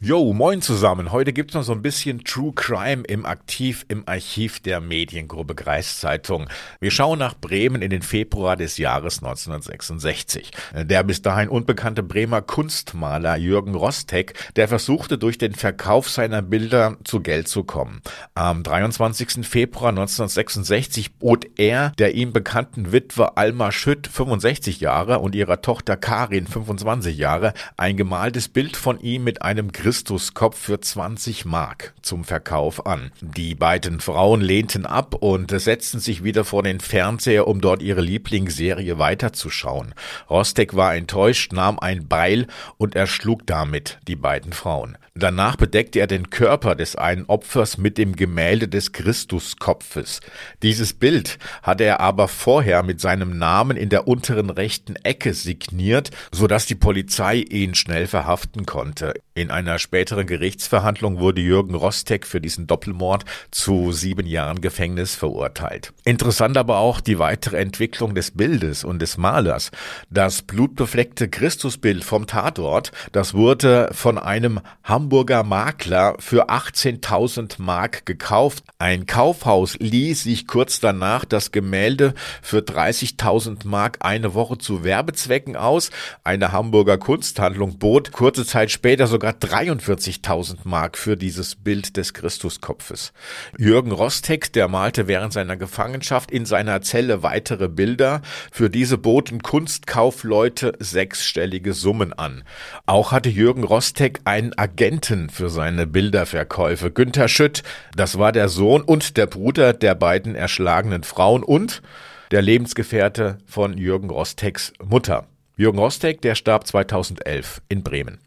Jo, moin zusammen. Heute gibt's noch so ein bisschen True Crime im Aktiv im Archiv der Mediengruppe Kreiszeitung. Wir schauen nach Bremen in den Februar des Jahres 1966. Der bis dahin unbekannte Bremer Kunstmaler Jürgen Rostek, der versuchte durch den Verkauf seiner Bilder zu Geld zu kommen. Am 23. Februar 1966 bot er der ihm bekannten Witwe Alma Schütt, 65 Jahre, und ihrer Tochter Karin, 25 Jahre, ein gemaltes Bild von ihm mit einem Christuskopf für 20 Mark zum Verkauf an. Die beiden Frauen lehnten ab und setzten sich wieder vor den Fernseher, um dort ihre Lieblingsserie weiterzuschauen. Rostek war enttäuscht, nahm ein Beil und erschlug damit die beiden Frauen. Danach bedeckte er den Körper des einen Opfers mit dem Gemälde des Christuskopfes. Dieses Bild hatte er aber vorher mit seinem Namen in der unteren rechten Ecke signiert, so dass die Polizei ihn schnell verhaften konnte. In einer einer späteren Gerichtsverhandlung wurde Jürgen Rostek für diesen Doppelmord zu sieben Jahren Gefängnis verurteilt. Interessant aber auch die weitere Entwicklung des Bildes und des Malers. Das blutbefleckte Christusbild vom Tatort, das wurde von einem Hamburger Makler für 18.000 Mark gekauft. Ein Kaufhaus ließ sich kurz danach das Gemälde für 30.000 Mark eine Woche zu Werbezwecken aus. Eine Hamburger Kunsthandlung bot kurze Zeit später sogar 43.000 Mark für dieses Bild des Christuskopfes. Jürgen Rostek, der malte während seiner Gefangenschaft in seiner Zelle weitere Bilder. Für diese boten Kunstkaufleute sechsstellige Summen an. Auch hatte Jürgen Rostek einen Agenten für seine Bilderverkäufe. Günther Schütt, das war der Sohn und der Bruder der beiden erschlagenen Frauen und der Lebensgefährte von Jürgen Rosteks Mutter. Jürgen Rostek, der starb 2011 in Bremen.